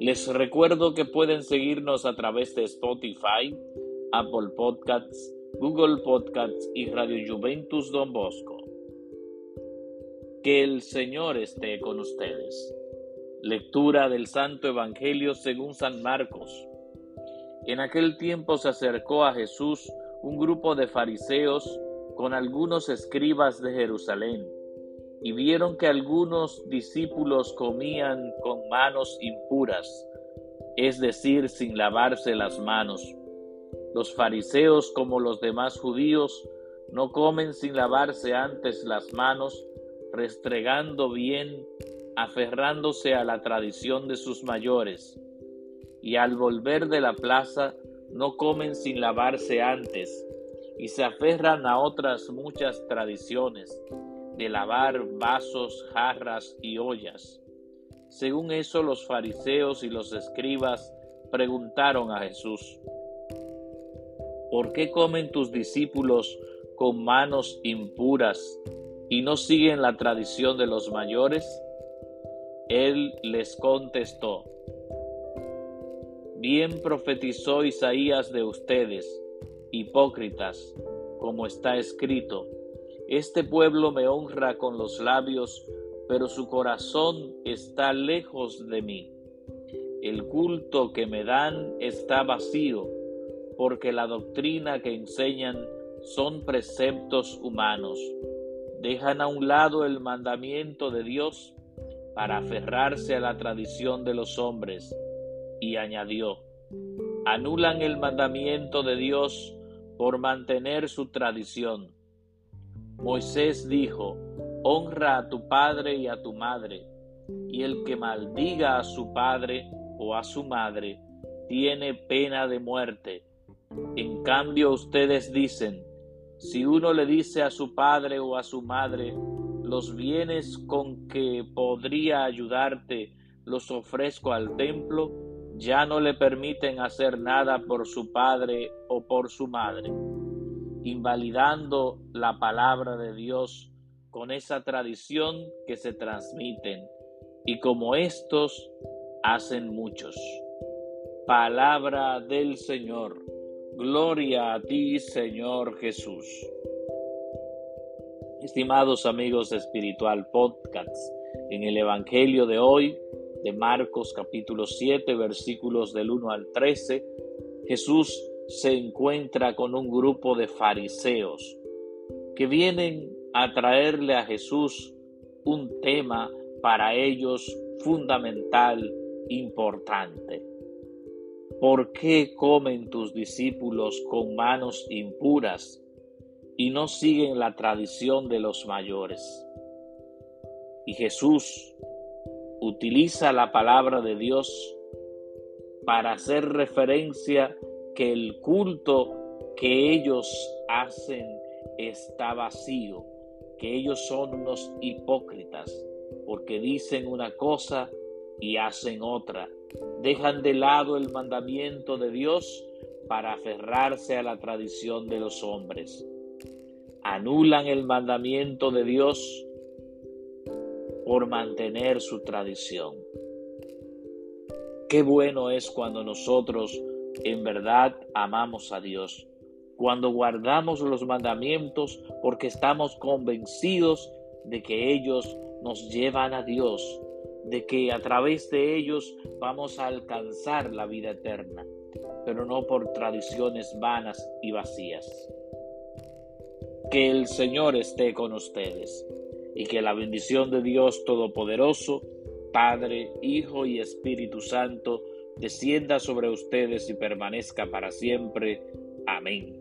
Les recuerdo que pueden seguirnos a través de Spotify, Apple Podcasts, Google Podcasts y Radio Juventus Don Bosco. Que el Señor esté con ustedes. Lectura del Santo Evangelio según San Marcos. En aquel tiempo se acercó a Jesús un grupo de fariseos con algunos escribas de Jerusalén y vieron que algunos discípulos comían con manos impuras, es decir, sin lavarse las manos. Los fariseos, como los demás judíos, no comen sin lavarse antes las manos, restregando bien, aferrándose a la tradición de sus mayores, y al volver de la plaza no comen sin lavarse antes, y se aferran a otras muchas tradiciones, de lavar vasos, jarras y ollas. Según eso los fariseos y los escribas preguntaron a Jesús, ¿por qué comen tus discípulos con manos impuras y no siguen la tradición de los mayores? Él les contestó, Bien profetizó Isaías de ustedes, hipócritas, como está escrito, Este pueblo me honra con los labios, pero su corazón está lejos de mí. El culto que me dan está vacío, porque la doctrina que enseñan son preceptos humanos dejan a un lado el mandamiento de Dios para aferrarse a la tradición de los hombres, y añadió, anulan el mandamiento de Dios por mantener su tradición. Moisés dijo, honra a tu padre y a tu madre, y el que maldiga a su padre o a su madre tiene pena de muerte. En cambio ustedes dicen, si uno le dice a su padre o a su madre, los bienes con que podría ayudarte los ofrezco al templo, ya no le permiten hacer nada por su padre o por su madre, invalidando la palabra de Dios con esa tradición que se transmiten, y como estos hacen muchos. Palabra del Señor. Gloria a ti, Señor Jesús. Estimados amigos de Espiritual Podcast, en el Evangelio de hoy, de Marcos capítulo 7, versículos del 1 al 13, Jesús se encuentra con un grupo de fariseos que vienen a traerle a Jesús un tema para ellos fundamental, importante. ¿Por qué comen tus discípulos con manos impuras y no siguen la tradición de los mayores? Y Jesús utiliza la palabra de Dios para hacer referencia que el culto que ellos hacen está vacío, que ellos son unos hipócritas, porque dicen una cosa y hacen otra dejan de lado el mandamiento de Dios para aferrarse a la tradición de los hombres. Anulan el mandamiento de Dios por mantener su tradición. Qué bueno es cuando nosotros en verdad amamos a Dios, cuando guardamos los mandamientos porque estamos convencidos de que ellos nos llevan a Dios, de que a través de ellos vamos a alcanzar la vida eterna, pero no por tradiciones vanas y vacías. Que el Señor esté con ustedes y que la bendición de Dios Todopoderoso, Padre, Hijo y Espíritu Santo, descienda sobre ustedes y permanezca para siempre. Amén.